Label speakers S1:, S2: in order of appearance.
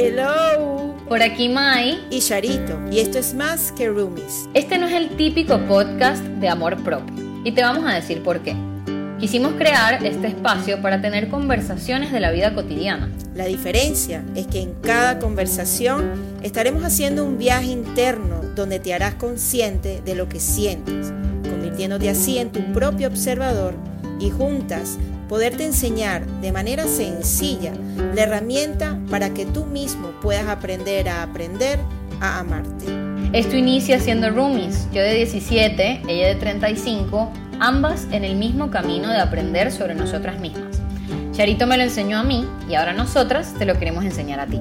S1: Hello.
S2: Por aquí Mai
S1: y Charito. Y esto es más que Roomies.
S2: Este no es el típico podcast de amor propio. Y te vamos a decir por qué. Quisimos crear este espacio para tener conversaciones de la vida cotidiana.
S1: La diferencia es que en cada conversación estaremos haciendo un viaje interno donde te harás consciente de lo que sientes, convirtiéndote así en tu propio observador y juntas poderte enseñar de manera sencilla la herramienta para que tú mismo puedas aprender a aprender a amarte.
S2: Esto inicia siendo roomies, yo de 17, ella de 35, ambas en el mismo camino de aprender sobre nosotras mismas. Charito me lo enseñó a mí y ahora nosotras te lo queremos enseñar a ti.